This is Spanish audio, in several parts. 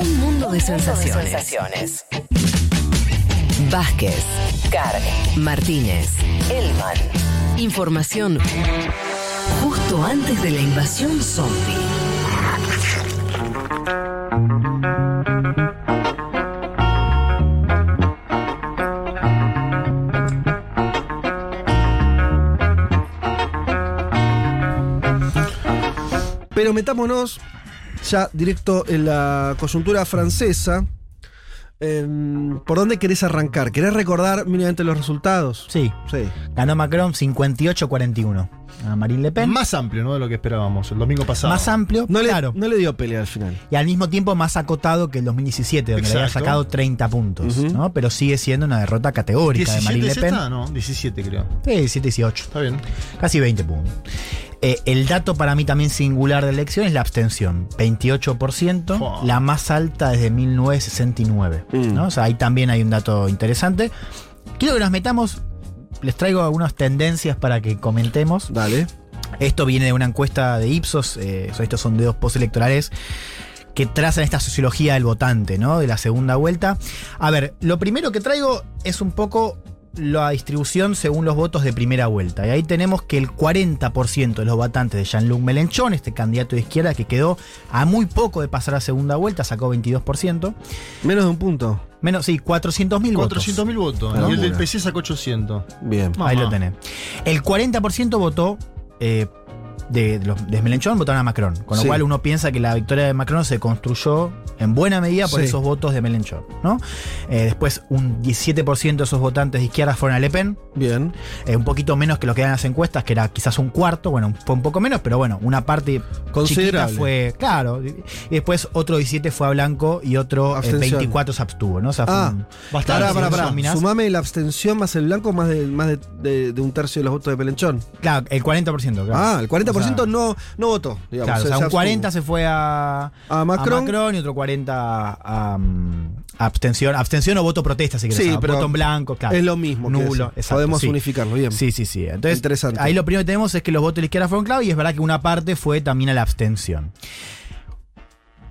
Un mundo de sensaciones. Vázquez, Carg, Martínez, Elman. Información justo antes de la invasión zombie. Pero metámonos ya directo en la coyuntura francesa. ¿Por dónde querés arrancar? ¿Querés recordar mínimamente los resultados? Sí. Sí. Ganó Macron 58-41 a Marine Le Pen. Más amplio, ¿no? De lo que esperábamos el domingo pasado. Más amplio, No le, claro. no le dio pelea al final. Y al mismo tiempo más acotado que el 2017, donde le había sacado 30 puntos. ¿no? Pero sigue siendo una derrota categórica de Marine Le 17 Pen. está, no, 17 creo. Sí, 17-18. Está bien. Casi 20 puntos. Eh, el dato para mí también singular de la elección es la abstención. 28%, Fua. la más alta desde 1969. Mm. ¿no? O sea, ahí también hay un dato interesante. Quiero que nos metamos, les traigo algunas tendencias para que comentemos. Dale. Esto viene de una encuesta de Ipsos, eh, son estos sondeos postelectorales que trazan esta sociología del votante, ¿no? De la segunda vuelta. A ver, lo primero que traigo es un poco la distribución según los votos de primera vuelta. Y ahí tenemos que el 40% de los votantes de Jean-Luc Mélenchon, este candidato de izquierda que quedó a muy poco de pasar a segunda vuelta, sacó 22%. Menos de un punto. Menos, sí, 400.000 votos. 400.000 votos. Y el del. PC sacó 800. Bien. Mamá. Ahí lo tenés. El 40% votó eh, de, de los de Mélenchon, votaron a Macron. Con lo Sí. cual uno piensa que la victoria de Macron se construyó en buena medida por Sí. esos votos de Mélenchon. ¿no? Eh, después, un 17% de esos votantes de izquierda fueron a Le Pen. Bien. eh, un poquito menos que lo que dan las encuestas, que era quizás un cuarto. Bueno, fue un poco menos, pero bueno, una parte chiquita Considerable. fue. Claro. Y después otro 17 fue a Blanco y otro eh, Abstención. 24 se abstuvo. ¿no? O sea, fue Ah, un- Bastante. Pará, pará. Dominás. Sumame la abstención más el blanco, más de, más de, de- de un tercio de los votos de Pelenchón. Claro, el 40%. Claro. Ah, el 40% O sea, no, no votó. Digamos, Claro, o se- sea, se un 40 abstuvo. se fue a, a Macron. a Macron y otro 40 a, a, mm, abstención. Abstención o voto protesta, si querés. Sí, pero voto en blanco, claro. Es lo mismo. Nulo, exacto, Podemos sí. unificarlo, bien. Sí, sí, sí. Entonces, Interesante. ahí lo primero que tenemos es que los votos de la izquierda fueron clave y es verdad que una parte fue también a la abstención.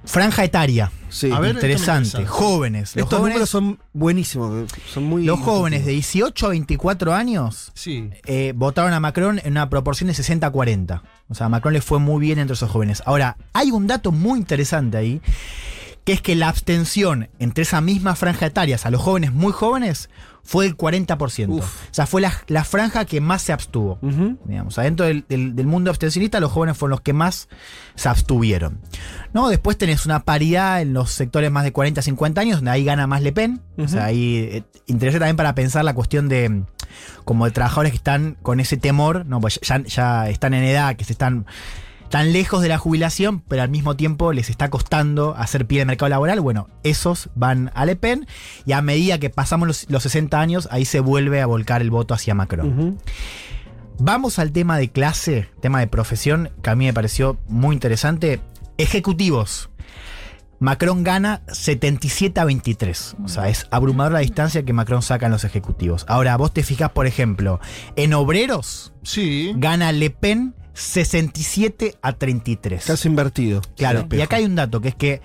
Franja etaria. Sí. A ver, interesante. interesa. Jóvenes. Los Estos jóvenes, números son buenísimos. Son muy. los jóvenes de 18 a 24 años Sí. eh, votaron a Macron en una proporción de 60-40. O sea, a Macron le fue muy bien entre esos jóvenes. Ahora, hay un dato muy interesante ahí, que es que la abstención entre esa misma franja etaria, a los jóvenes muy jóvenes, fue del 40%. Uf. O sea, fue la, la franja que más se abstuvo. Ujú. Digamos, adentro del, del- del mundo abstencionista, los jóvenes fueron los que más se abstuvieron. ¿No? Después tenés una paridad en los sectores más de 40 a 50 años, donde ahí gana más Le Pen. O sea, ahí eh, interesa también para pensar la cuestión de mm, como de trabajadores que están con ese temor, no, pues ya, ya están en edad, que se están tan lejos de la jubilación, pero al mismo tiempo les está costando hacer pie de mercado laboral. Bueno, esos van a Le Pen y a medida que pasamos los, los 60 años, ahí se vuelve a volcar el voto hacia Macron. Vamos al tema de clase, tema de profesión, que a mí me pareció muy interesante. Ejecutivos. Macron gana 77 a 23. O sea, es abrumadora la distancia que Macron saca en los ejecutivos. Ahora, vos te fijas, por ejemplo, en obreros Sí. gana Le Pen 67 a 33. Casi invertido. Claro, y acá hay un dato, que es que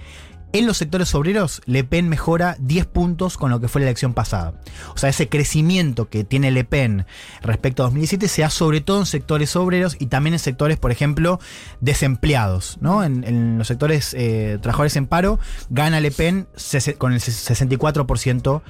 en los sectores obreros, Le Pen mejora 10 puntos con lo que fue la elección pasada. O sea, ese crecimiento que tiene Le Pen respecto a 2017 se da sobre todo en sectores obreros y también en sectores, por ejemplo, desempleados. ¿no? En, en los sectores eh, trabajadores en paro, gana Le Pen con el 64%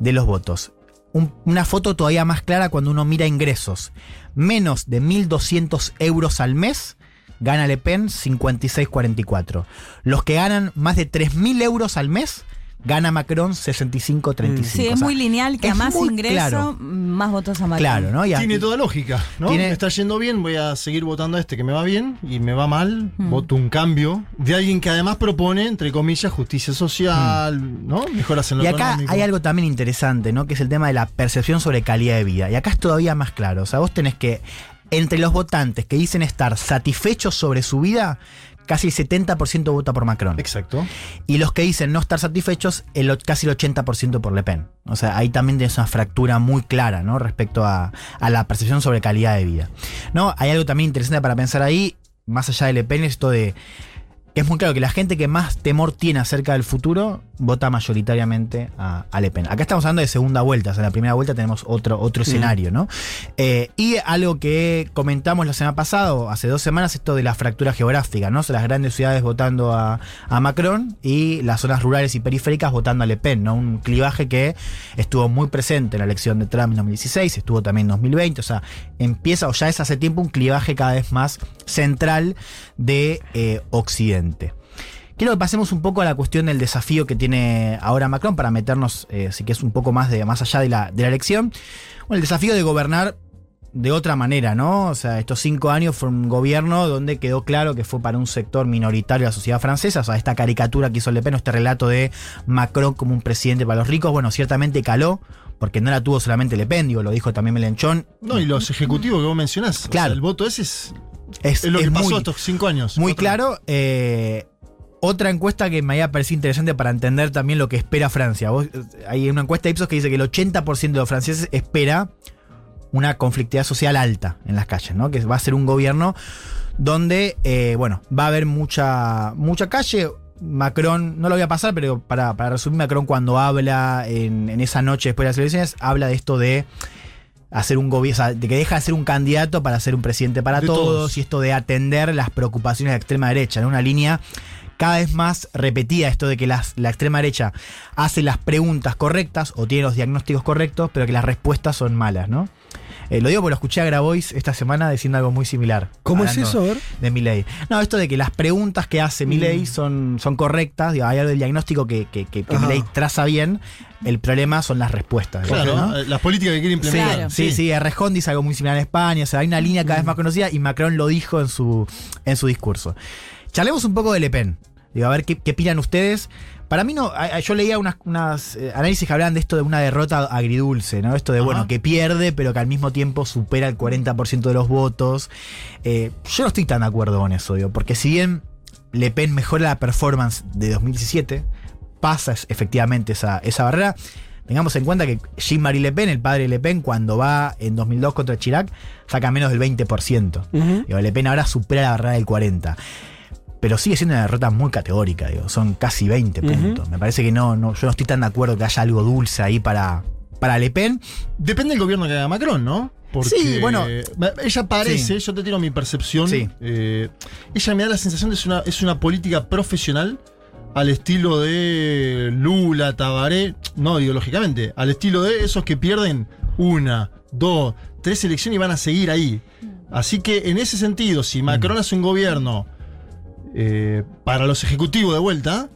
de los votos. Un- una foto todavía más clara cuando uno mira ingresos. Menos de 1.200 euros al mes gana Le Pen 56,44. Los que ganan más de 3.000 euros al mes gana Macron 65,35. Sí, O es sea, muy lineal que a más ingreso, claro. más votos a Macron. Claro, ¿no? Y a- Tiene toda lógica, ¿no? Tiene- Me está yendo bien, voy a seguir votando a este que me va bien y me va mal, Mm. voto un cambio de alguien que además propone, entre comillas, justicia social, ¿no? Mejoras en lo Y acá económico. hay algo también interesante, ¿no? Que es el tema de la percepción sobre calidad de vida. Y acá es todavía más claro. O sea, vos tenés que, entre los votantes que dicen estar satisfechos sobre su vida, casi el 70% vota por Macron. Exacto. Y los que dicen no estar satisfechos, el, casi el 80% por Le Pen. O sea, ahí también tienes una fractura muy clara, ¿no? Respecto a, a la percepción sobre calidad de vida. ¿No? Hay algo también interesante para pensar ahí, más allá de Le Pen, esto de es muy claro que la gente que más temor tiene acerca del futuro vota mayoritariamente a, a Le Pen. Acá estamos hablando de segunda vuelta, o sea, en la primera vuelta tenemos otro, otro escenario, ¿no? Eh, y algo que comentamos la semana pasada, o hace dos semanas, esto de la fractura geográfica, ¿no? O sea, las grandes ciudades votando a, a Macron y las zonas rurales y periféricas votando a Le Pen, ¿no? Un clivaje que estuvo muy presente en la elección de Trump en 2016, estuvo también en 2020, o sea, empieza, o ya es hace tiempo, un clivaje cada vez más central de eh, Occidente. Quiero que pasemos un poco a la cuestión del desafío que tiene ahora Macron para meternos, eh, sí que es un poco más, de, más allá de la, de la elección. Bueno, el desafío de gobernar de otra manera, ¿no? O sea, estos cinco años fue un gobierno donde quedó claro que fue para un sector minoritario de la sociedad francesa, o sea, esta caricatura que hizo Le Pen, este relato de Macron como un presidente para los ricos, bueno, ciertamente caló, porque no la tuvo solamente Le Pen, digo, lo dijo también Melenchón. No, y los ejecutivos que vos mencionás. o Claro. sea, el voto ese es, Es, es lo es que pasó muy- estos cinco años. Muy claro. eh, otra encuesta que me había parecido interesante para entender también lo que espera Francia. Vos, eh, hay una encuesta de Ipsos que dice que el 80% de los franceses espera una conflictividad social alta en las calles, ¿no? Que va a ser un gobierno donde, eh, bueno, va a haber mucha, mucha calle. Macron, no lo voy a pasar, pero para, para resumir, Macron cuando habla en, en esa noche después de las elecciones, habla de esto de hacer un gobierno, de que deja de ser un candidato para ser un presidente para todos, todos. y esto de atender las preocupaciones de la extrema derecha, en una línea cada vez más repetida, esto de que las- la extrema derecha hace las preguntas correctas o tiene los diagnósticos correctos, pero que las respuestas son malas, ¿no? Eh, lo digo porque lo escuché a Grabois esta semana diciendo algo muy similar. ¿Cómo es eso? A ver. De Milley. No, esto de que las preguntas que hace Milley son, son correctas, digo, hay algo del diagnóstico que, que, que, que traza bien, el problema son las respuestas. Claro, ¿no? eh, las políticas que quiere Sí, implementar. Claro. sí, sí, Errejón dice algo muy similar en España, o sea, hay una línea cada vez más conocida y Macron lo dijo en su, en su discurso. Charlemos un poco de Le Pen. Digo, a ver qué, qué opinan ustedes. Para mí no, yo leía unas, unas, eh, análisis que hablaban de esto de una derrota agridulce, ¿no? Esto de, Ajá. bueno, que pierde, pero que al mismo tiempo supera el 40% de los votos. Eh, yo no estoy tan de acuerdo con eso, digo, porque si bien Le Pen mejora la performance de 2017, pasa efectivamente esa, esa barrera. Tengamos en cuenta que Jean-Marie Le Pen, el padre de Le Pen, cuando va en 2002 contra Chirac, saca menos del 20%. Ujú. Digo, Le Pen ahora supera la barrera del 40%. Pero sigue siendo una derrota muy categórica, digo. Son casi 20 Ujú. puntos. Me parece que no, no, yo no estoy tan de acuerdo que haya algo dulce ahí para, para Le Pen. Depende del gobierno que haga Macron, ¿no? Porque Sí, bueno. Ella parece, Sí. yo te tiro mi percepción. Sí. eh, ella me da la sensación de que es una, es una política profesional al estilo de Lula, Tabaré, no ideológicamente, al estilo de esos que pierden una, dos, tres elecciones y van a seguir ahí. Así que en ese sentido, si Macron hace un gobierno eh, para los ejecutivos de vuelta,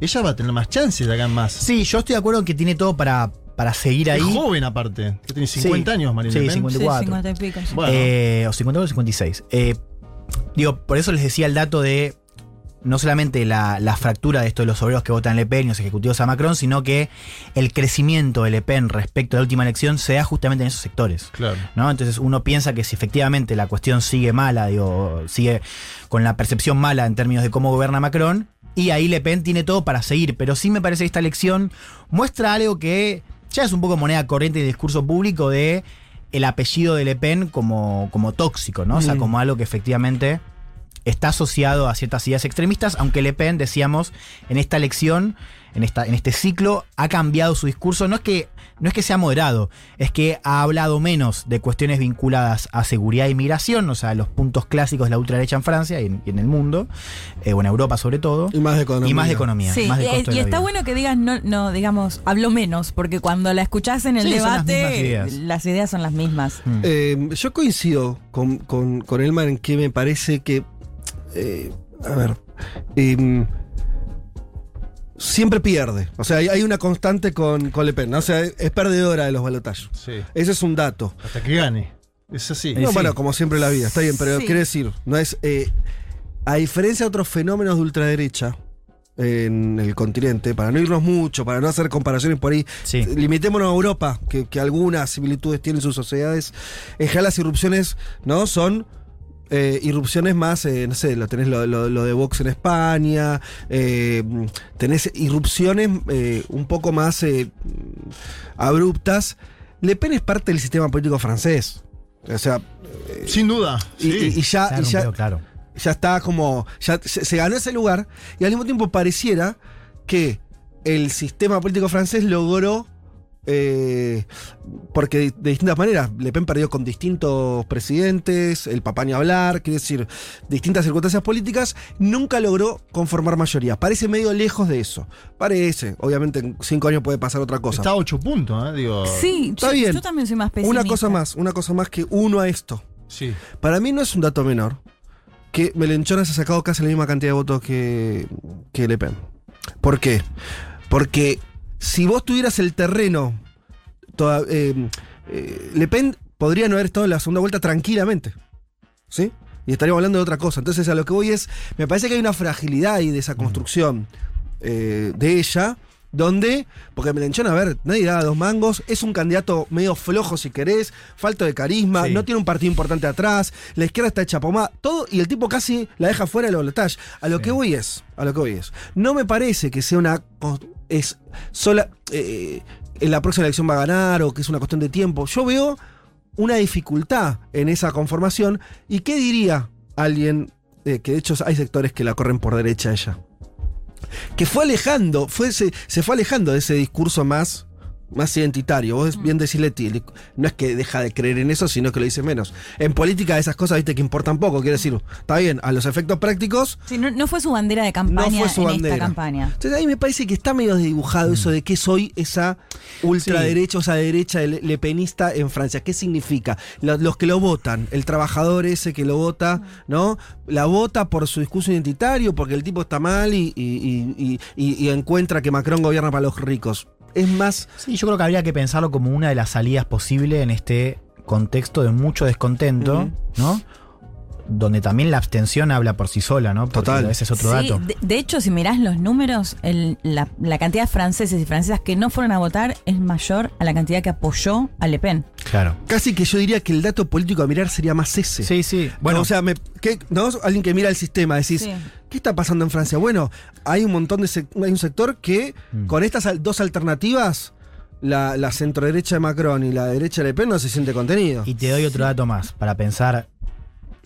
ella va a tener más chances de acá en más. Sí, yo estoy de acuerdo en que tiene todo para, para seguir ahí. Es joven aparte, que tiene 50 Sí. años, Marina Sí, Le Pen. 50. Sí, 54. 50 y pico. sí. Bueno. Eh, o 52 o 56. Eh, digo, por eso les decía el dato de no solamente la, la fractura de esto de los obreros que votan Le Pen y los ejecutivos a Macron, sino que el crecimiento de Le Pen respecto a la última elección se da justamente en esos sectores. Claro. ¿no? Entonces uno piensa que si efectivamente la cuestión sigue mala, digo, sigue con la percepción mala en términos de cómo gobierna Macron, y ahí Le Pen tiene todo para seguir. Pero sí me parece que esta elección muestra algo que ya es un poco moneda corriente de discurso público de el apellido de Le Pen como, como tóxico, ¿no? O sea, Mm. como algo que efectivamente está asociado a ciertas ideas extremistas, aunque Le Pen, decíamos, en esta elección, en, esta, en este ciclo, ha cambiado su discurso. No es, que, no es que sea moderado, es que ha hablado menos de cuestiones vinculadas a seguridad e inmigración, o sea, los puntos clásicos de la ultraderecha en Francia y en, y en el mundo, eh, o en Europa sobre todo, Y más de economía. y más de economía. Sí, más de y, y está bueno que digas, no, no, digamos, hablo menos, porque cuando la escuchás en el Sí, las debate, ideas. las ideas son las mismas. Mm. Eh, yo coincido con, con, con Elmar en que me parece que. Eh, a ver. em, siempre pierde. O sea, hay, hay una constante con, con Le Pen. ¿no? O sea, es perdedora de los balotallos. Sí. Ese es un dato. Hasta que gane. Es así. Eh, No, sí. Bueno, como siempre en la vida, está bien, pero Sí. quiere decir, no es. eh, a diferencia de otros fenómenos de ultraderecha en el continente, para no irnos mucho, para no hacer comparaciones por ahí, Sí. limitémonos a Europa, que, que algunas similitudes tienen sus sociedades. En general las irrupciones, ¿no? Son. Eh, irrupciones más, eh, no sé, lo tenés lo, lo- lo de Vox en España, eh, tenés irrupciones eh, un poco más eh, abruptas. Le Pen es parte del sistema político francés. O sea, Sin duda. y, sí. y- y ya, y ya- claro. ya está como, ya se, se ganó ese lugar y al mismo tiempo pareciera que el sistema político francés logró, eh, porque de, de distintas maneras, Le Pen perdió con distintos presidentes, el papá ni hablar, quiere decir, distintas circunstancias políticas, nunca logró conformar mayoría. Parece medio lejos de eso. Parece, obviamente en cinco años puede pasar otra cosa. Está a 8 puntos, ¿eh? Digo. Sí, Está yo, bien. yo también soy más pesimista. Una cosa más, una cosa más que uno a esto. Sí. Para mí no es un dato menor que Melenchon se ha sacado casi la misma cantidad de votos que, que Le Pen. ¿Por qué? Porque si vos tuvieras el terreno, toda- eh, eh, Le Pen podría no haber estado en la segunda vuelta tranquilamente. ¿Sí? Y estaríamos hablando de otra cosa. Entonces a lo que voy es, me parece que hay una fragilidad ahí de esa construcción eh, de ella. Donde, porque Melenchón, a ver, nadie da dos mangos, es un candidato medio flojo si querés, falto de carisma, Sí. no tiene un partido importante atrás, la izquierda está hecha pomada, todo, y el tipo casi la deja fuera del balotaje. A lo Sí. que voy es, a lo que voy es, no me parece que sea una, es sola, eh, en la próxima elección va a ganar o que es una cuestión de tiempo. Yo veo una dificultad en esa conformación, y qué diría alguien, eh, que de hecho hay sectores que la corren por derecha a ella que fue alejando, fue, se, se fue alejando de ese discurso más, más identitario. Vos bien decís, Leti, no es que deja de creer en eso, sino que lo dice menos. En política esas cosas, viste, que importan poco. Quiero decir, está bien, a los efectos prácticos, Sí, no, no fue su bandera de campaña no fue su en bandera. esta campaña. Entonces ahí me parece que está medio desdibujado eso de que soy esa ultraderecha o esa derecha le- lepenista en Francia. ¿Qué significa? Lo- Los, que lo votan, el trabajador ese que lo vota, ¿no? La vota por su discurso identitario, porque el tipo está mal y, y- y- y- y- y encuentra que Macron gobierna para los ricos. Es más, Sí, yo creo que habría que pensarlo como una de las salidas posibles en este contexto de mucho descontento. ¿no? Donde también la abstención habla por sí sola, ¿no? Porque Total. Ese es otro Sí, dato. de, de hecho, si mirás los números, el- la, la cantidad de franceses y francesas que no fueron a votar es mayor a la cantidad que apoyó a Le Pen. Claro. casi que yo diría que el dato político a mirar sería más ese. Sí, sí. Bueno, Bueno, o sea, me- ¿qué- ¿no? alguien que mira el sistema, decís, Sí. ¿qué está pasando en Francia? Bueno, hay un montón de hay un sector que Mm. con estas dos alternativas, la, la centroderecha de Macron y la derecha de Le Pen no se siente contenido. Y te doy otro dato más para pensar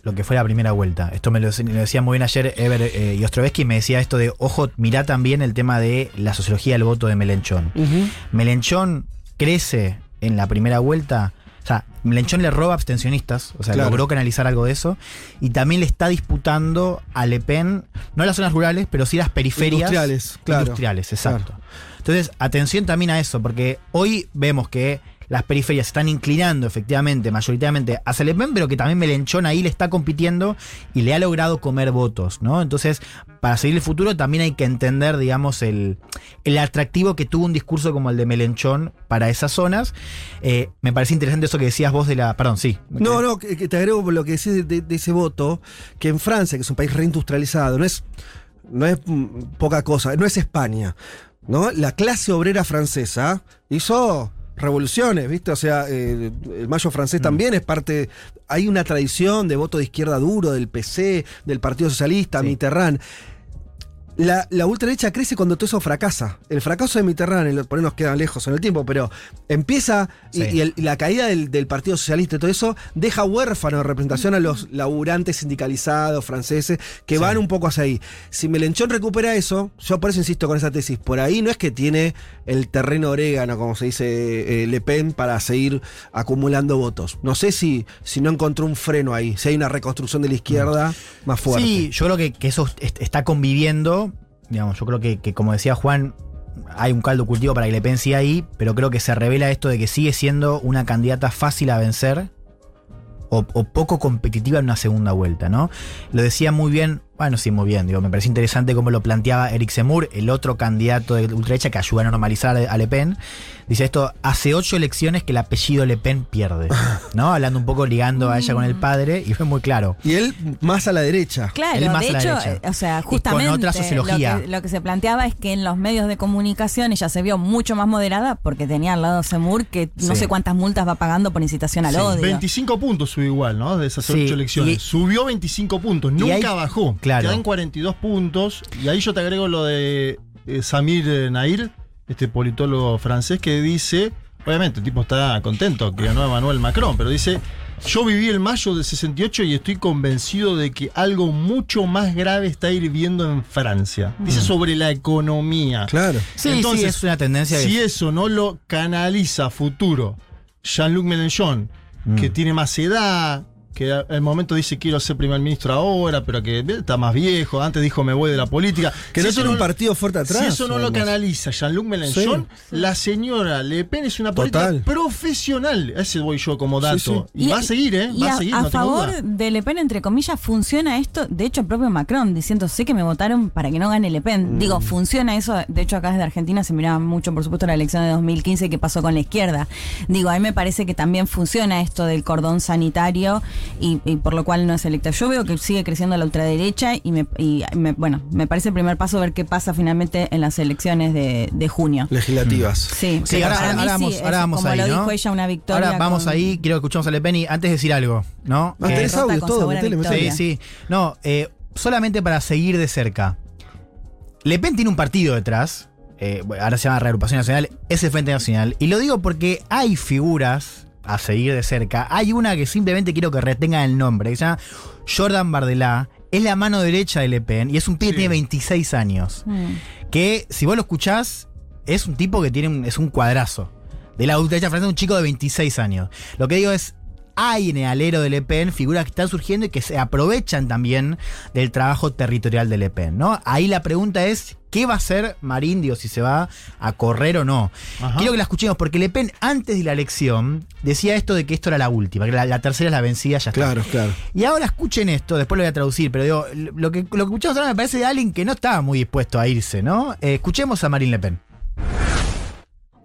lo que fue la primera vuelta. Esto me lo, me lo decía muy bien ayer Ever eh, y Ostrovsky, me decía esto de, ojo, mirá también el tema de la sociología del voto de Melenchón. Ujú. Melenchón crece en la primera vuelta. O sea, Melenchón le roba abstencionistas, o sea, Claro. logró canalizar algo de eso. Y también le está disputando a Le Pen, no las zonas rurales, pero sí las periferias. Industriales, claro. Industriales, exacto. Entonces, atención también a eso, porque hoy vemos que las periferias están inclinando efectivamente, mayoritariamente hacia Le Pen, pero que también Melenchón ahí le está compitiendo y le ha logrado comer votos, ¿no? Entonces, para seguir el futuro también hay que entender, digamos, el, el atractivo que tuvo un discurso como el de Melenchón para esas zonas. Eh, me parece interesante eso que decías vos de la... Perdón, sí. No, no, que, que te agrego por lo que decís de, de- de ese voto, que en Francia, que es un país reindustrializado, no es, no es mm, poca cosa, no es España, ¿no? La clase obrera francesa hizo revoluciones, ¿viste? O sea, eh, el mayo francés también es parte, hay una tradición de voto de izquierda duro, del PC, del Partido Socialista, Sí. Mitterrand. La, la ultraderecha crece cuando todo eso fracasa. El fracaso de Mitterrand, el- por ahí nos queda lejos en el tiempo, pero empieza y, Sí. y el- y la caída del, del Partido Socialista y todo eso deja huérfano de representación a los laburantes sindicalizados franceses que Sí. van un poco hacia ahí. Si Melenchón recupera eso, yo por eso insisto con esa tesis, por ahí no es que tiene el terreno orégano, como se dice eh, Le Pen, para seguir acumulando votos. No sé si, si no encontró un freno ahí, si hay una reconstrucción de la izquierda más fuerte. Sí, yo creo que, que eso est- está conviviendo. Digamos, yo creo que, como decía Juan, hay un caldo cultivo para que Le Pen ahí, pero creo que se revela esto de que sigue siendo una candidata fácil a vencer o, o poco competitiva en una segunda vuelta, ¿no? Lo decía muy bien, bueno, sí, muy bien, digo, me parece interesante cómo lo planteaba Eric Zemmour, el otro candidato de ultraderecha que ayuda a normalizar a Le Pen. Dice esto, hace ocho elecciones que el apellido Le Pen pierde, ¿no? Hablando un poco ligando a ella con el padre, y fue muy claro. Y él más a la derecha. Claro, Él más de a la hecho, derecha. eh, o sea, Y con justamente otra sociología. Lo, que, lo que se planteaba es que en los medios de comunicación ella se vio mucho más moderada porque tenía al lado Semur que no Sí. sé cuántas multas va pagando por incitación al Sí, odio. 25 puntos subió igual, ¿no? De esas Sí, ocho elecciones. y- Subió 25 puntos, y nunca hay- bajó. Claro. Quedan 42 puntos. Y ahí yo te agrego lo de eh, Samir eh, Nair, este politólogo francés, que dice, obviamente el tipo está contento que ganó Emmanuel Macron, pero dice, Yo viví el mayo del 68 y estoy convencido de que algo mucho más grave está hirviendo en Francia. Dice sobre la economía. Claro. Sí, Entonces, sí, es una tendencia Si que- eso no lo canaliza a futuro Jean-Luc Mélenchon, Mm. que tiene más edad, que al momento dice quiero ser primer ministro ahora, pero que está más viejo, antes dijo me voy de la política. Que no eso tiene un partido fuerte atrás. Si eso no lo canaliza Jean-Luc Mélenchon, la señora Le Pen es una política Total. profesional. Ese voy yo como dato. Sí, sí. Y, va a seguir, ¿eh? y Va a, a, seguir, a no tengo favor duda. de Le Pen, entre comillas, funciona esto. De hecho, el propio Macron diciendo, sé que me votaron para que no gane Le Pen. Mm. Digo, funciona eso. De hecho, acá desde Argentina se miraba mucho, por supuesto, la elección de 2015 que pasó con la izquierda. Digo, a mí me parece que también funciona esto del cordón sanitario y, y por lo cual no es electa. Yo veo que sigue creciendo la ultraderecha y, me, y me- bueno, me parece el primer paso ver qué pasa finalmente en las elecciones de, de junio. Legislativas. Sí, Sí, ahora, para mí ahora sí, vamos, ahora vamos como ahí, lo ¿no? dijo ella, una victoria. Ahora vamos con- ahí, quiero que escuchemos a Le Pen y antes de decir algo, ¿no? Eh, tenés derrota audio, todo, metele. Sí, sí. No, eh, solamente para seguir de cerca. Le Pen tiene un partido detrás. eh, bueno, ahora se llama Reagrupación Nacional. Es el Frente Nacional. Y lo digo porque hay figuras a seguir de cerca. Hay una que simplemente quiero que retengan el nombre. Que se llama Jordan Bardella. Es la mano derecha de Le Pen. Y es un pibe que Sí. tiene 26 años. Mm. Que si vos lo escuchás, es un tipo que tiene un- es un cuadrazo. De la ultraderecha francesa, un chico de 26 años. Lo que digo es, hay en el alero de Le Pen figuras que están surgiendo y que se aprovechan también del trabajo territorial de Le Pen, ¿no? Ahí la pregunta es, ¿qué va a hacer Marín, digo, si se va a correr o no? Ajá. Quiero que la escuchemos, porque Le Pen, antes de la elección, decía esto de que esto era la última, que la, la tercera es la vencida, ya está. Claro, claro. Y ahora escuchen esto, después lo voy a traducir, pero digo, lo que, lo que escuchamos ahora me parece de alguien que no estaba muy dispuesto a irse, ¿no? Eh, escuchemos a Marine Le Pen.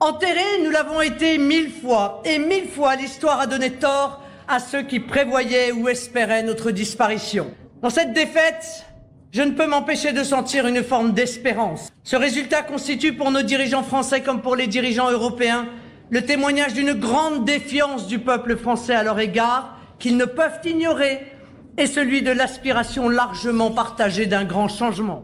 Enterrés, nous l'avons été mille fois, et mille fois l'histoire a donné tort à ceux qui prévoyaient ou espéraient notre disparition. Dans cette défaite, je ne peux m'empêcher de sentir une forme d'espérance. Ce résultat constitue pour nos dirigeants français comme pour les dirigeants européens le témoignage d'une grande défiance du peuple français à leur égard qu'ils ne peuvent ignorer et celui de l'aspiration largement partagée d'un grand changement.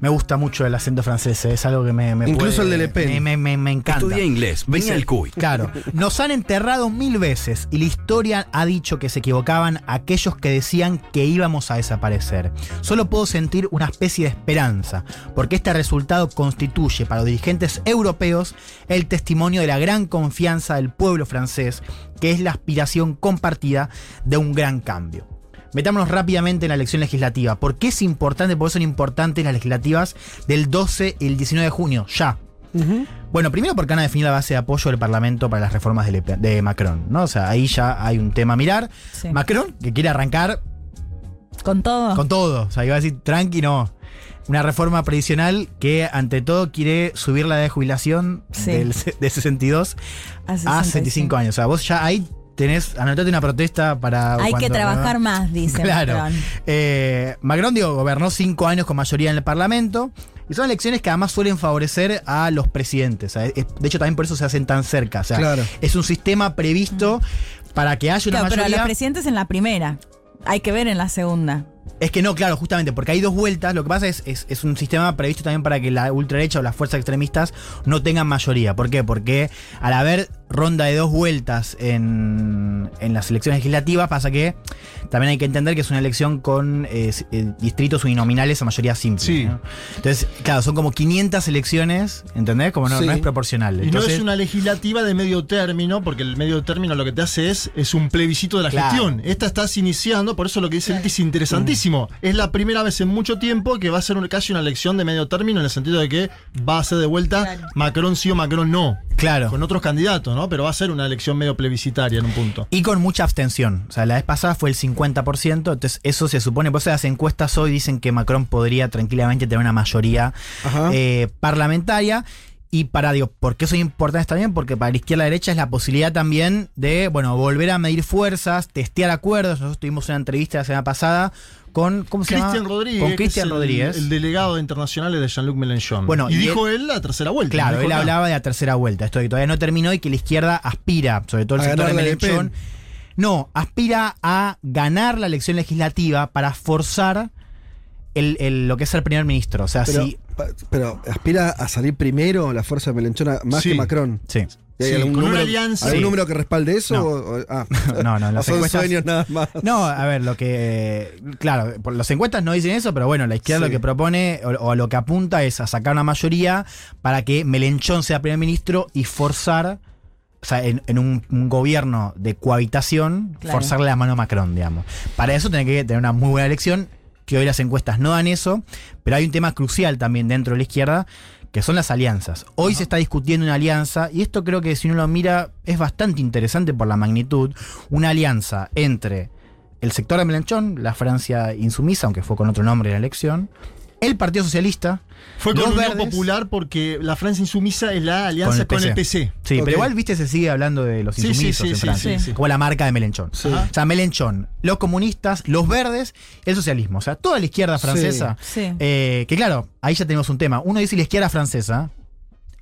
Me gusta mucho el acento francés, eh, es algo que me, me Incluso puede- el de Le Pen. Me, me- me- me encanta. Estudié inglés, venía al CUI. Claro. Nos han enterrado mil veces y la historia ha dicho que se equivocaban aquellos que decían que íbamos a desaparecer. Solo puedo sentir una especie de esperanza, porque este resultado constituye para los dirigentes europeos el testimonio de la gran confianza del pueblo francés, que es la aspiración compartida de un gran cambio. Metámonos rápidamente en la elección legislativa. ¿Por qué es importante? Por qué son importantes las legislativas del 12 y el 19 de junio, ya. Bueno, primero porque van a definir la base de apoyo del Parlamento para las reformas de, Le Pen- de Macron, ¿no? O sea, ahí ya hay un tema a mirar. Sí. Macron, que quiere arrancar Con todo. con todo. O sea, iba a decir, tranqui, no. Una reforma previsional que, ante todo, quiere subir la edad de jubilación Sí. del se- de 62 a a 65 años. O sea, vos ya ahí tenés, anotate una protesta para. Hay que trabajar más, dice Claro. Macron. Eh, Macron, digo, gobernó cinco años con mayoría en el Parlamento. Y son elecciones que además suelen favorecer a los presidentes. De hecho, también por eso se hacen tan cerca. O sea, Claro. es un sistema previsto para que haya una Claro, pero a mayoría. los presidentes en la primera. Hay que ver en la segunda. Es que no, claro, justamente, porque hay dos vueltas. Lo que pasa es, es, es un sistema previsto también para que la ultraderecha o las fuerzas extremistas no tengan mayoría. ¿Por qué? Porque al haber ronda de dos vueltas en, en las elecciones legislativas, pasa que también hay que entender que es una elección con eh, eh, distritos uninominales a mayoría simple. Sí. ¿no? Entonces, claro, son como 500 elecciones, ¿entendés? Como no, Sí. no es proporcional. Y no es una legislativa de medio término, porque el medio término lo que te hace es, es un plebiscito de la Claro. gestión. Esta estás iniciando, por eso lo que dice Leti es interesantísimo. Es la primera vez en mucho tiempo que va a ser un- casi una elección de medio término, en el sentido de que va a ser de vuelta Claro. Macron sí o Macron no. Claro. Con otros candidatos, ¿no? Pero va a ser una elección medio plebiscitaria en un punto. Y con mucha abstención. O sea, la vez pasada fue el 50%, entonces eso se supone, por eso las encuestas hoy dicen que Macron podría tranquilamente tener una mayoría eh, parlamentaria. Y para, digo, ¿por qué eso es importante también? Porque para la izquierda y la derecha es la posibilidad también de, bueno, volver a medir fuerzas, testear acuerdos. Nosotros tuvimos una entrevista la semana pasada con, ¿cómo se llama? Cristian Rodríguez. Con Cristian el- Rodríguez. El, delegado de internacionales de Jean-Luc Mélenchon. Bueno, y, y dijo él, la tercera vuelta. Claro, él acá. hablaba de la tercera vuelta, esto de que todavía no terminó y que la izquierda aspira, sobre todo el A sector de. Pen. No, aspira a ganar la elección legislativa para forzar el, el- lo que es el primer ministro. O sea, Pero, pero aspira a salir primero la fuerza de Melenchona más Sí. que Macron. Sí. ¿Hay Sí, algún con una número, alianza- ¿algún Sí. número que respalde eso? No. o- o- ah. No, no, O las son sueños nada más. No, a ver, lo que. Claro, por- las encuestas no dicen eso, pero bueno, la izquierda Sí. lo que propone o, o lo que apunta es a sacar una mayoría para que Melenchón sea primer ministro y forzar. O sea, en, en un, un gobierno de cohabitación, Claro. forzarle la mano a Macron, digamos. Para eso tiene que tener una muy buena elección, que hoy las encuestas no dan eso, pero hay un tema crucial también dentro de la izquierda, que son las alianzas. Hoy se está discutiendo una alianza, y esto creo que si uno lo mira es bastante interesante por la magnitud, una alianza entre el sector de Melenchón, la Francia insumisa, aunque fue con otro nombre en la elección, el Partido Socialista, Fue los con Unión verdes, Popular porque la Francia insumisa es la alianza con el PC. Sí, pero igual, viste, se sigue hablando de los Sí, sí, insumisos sí, en sí, Francia, sí, sí. como la marca de Melenchón. Sí. O sea, Melenchón, los comunistas, los verdes, el socialismo. O sea, toda la izquierda francesa. Sí. Eh, que claro, ahí ya tenemos un tema. Uno dice la izquierda francesa,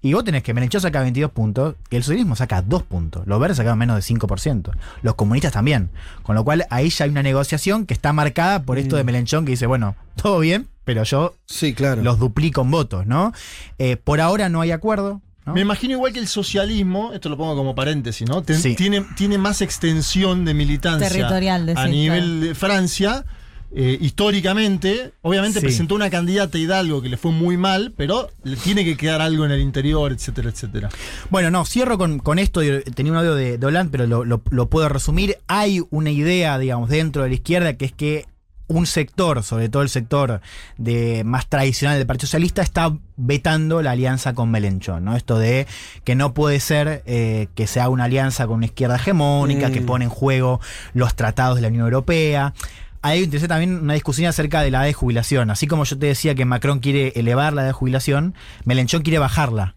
y vos tenés que Melenchón saca 22 puntos, y el socialismo saca 2 puntos. Los verdes sacaban menos de 5%. Los comunistas también. Con lo cual, ahí ya hay una negociación que está marcada por esto de Melenchón que dice, bueno, todo bien, pero yo Sí, claro. los duplico en votos, ¿no? Eh, por ahora no hay acuerdo. ¿no? Me imagino igual que el socialismo, esto lo pongo como paréntesis, ¿no? Ten- Sí. tiene, tiene más extensión de militancia Territorial, decís, a nivel claro. de Francia. eh, históricamente, obviamente Sí. presentó una candidata Hidalgo que le fue muy mal, pero le tiene que quedar algo en el interior, etcétera, etcétera. Bueno, no, cierro con, con esto. Tenía un audio de, de Hollande, pero lo, lo- lo puedo resumir. Hay una idea, digamos, dentro de la izquierda que es que un sector, sobre todo el sector de más tradicional del Partido Socialista, está vetando la alianza con Melenchón, ¿no? Esto de que no puede ser eh, que se haga una alianza con una izquierda hegemónica, Mm. que pone en juego los tratados de la Unión Europea. Ahí interesé también una discusión acerca de la edad de jubilación. Así como yo te decía que Macron quiere elevar la edad de jubilación, Melenchón quiere bajarla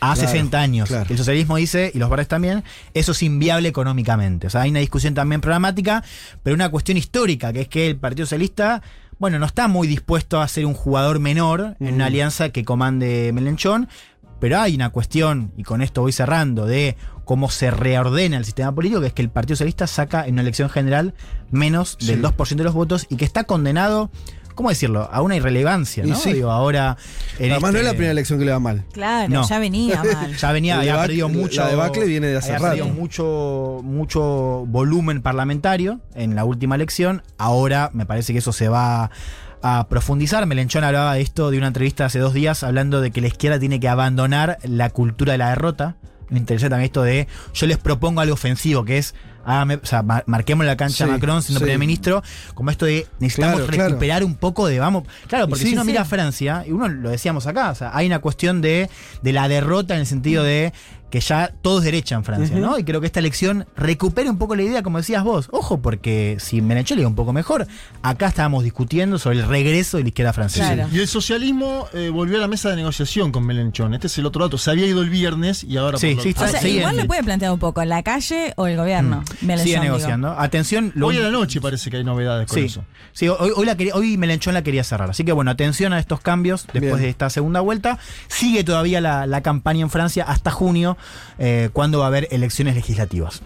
a Claro, 60 años. claro. El socialismo dice, y los verdes también, eso es inviable económicamente. O sea, hay una discusión también programática, pero una cuestión histórica, que es que el Partido Socialista, bueno, no está muy dispuesto a ser un jugador menor en una Mm. alianza que comande Melenchón, pero hay una cuestión, y con esto voy cerrando, de cómo se reordena el sistema político, que es que el Partido Socialista saca en una elección general menos del Sí. 2% de los votos y que está condenado, ¿cómo decirlo?, a una irrelevancia, ¿no? sí. Digo, ahora... en Además, no es este- la primera elección que le va mal. Claro, No. ya venía mal. ya venía, había perdido la mucho. debacle viene de hace había perdido rato. mucho, mucho volumen parlamentario en la última elección. Ahora me parece que eso se va a profundizar. Melenchón hablaba de esto de una entrevista hace dos días, hablando de que la izquierda tiene que abandonar la cultura de la derrota. Me interesa también esto de yo les propongo algo ofensivo, que es hágame- o sea, mar- marquemos la cancha Sí, a Macron siendo sí. primer ministro, como esto de necesitamos Claro, claro. recuperar un poco de vamos. Claro, porque Sí, si uno mira a Francia, y uno lo decíamos acá, o sea, hay una cuestión de, de la derrota en el sentido de que ya todo es derecha en Francia, ¿no? Y creo que esta elección recupera un poco la idea, como decías vos. Ojo, porque si Menechel iba un poco mejor, acá estábamos discutiendo sobre el regreso de la izquierda francesa. Claro. Y el socialismo eh, volvió a la mesa de negociación con Melenchón. Este es el otro dato. Se había ido el viernes y ahora Sí, por lo- sí, O está- sea, sí, igual en- le puede plantear un poco, ¿la calle o el gobierno? Melenchón, Sigue digo. negociando. Atención, lo Hoy a la noche parece que hay novedades con Sí, eso. sí hoy, hoy la quería- hoy Melenchón la quería cerrar. Así que bueno, atención a estos cambios después Bien. de esta segunda vuelta. Sigue todavía la, la campaña en Francia hasta junio, eh, cuando va a haber elecciones legislativas.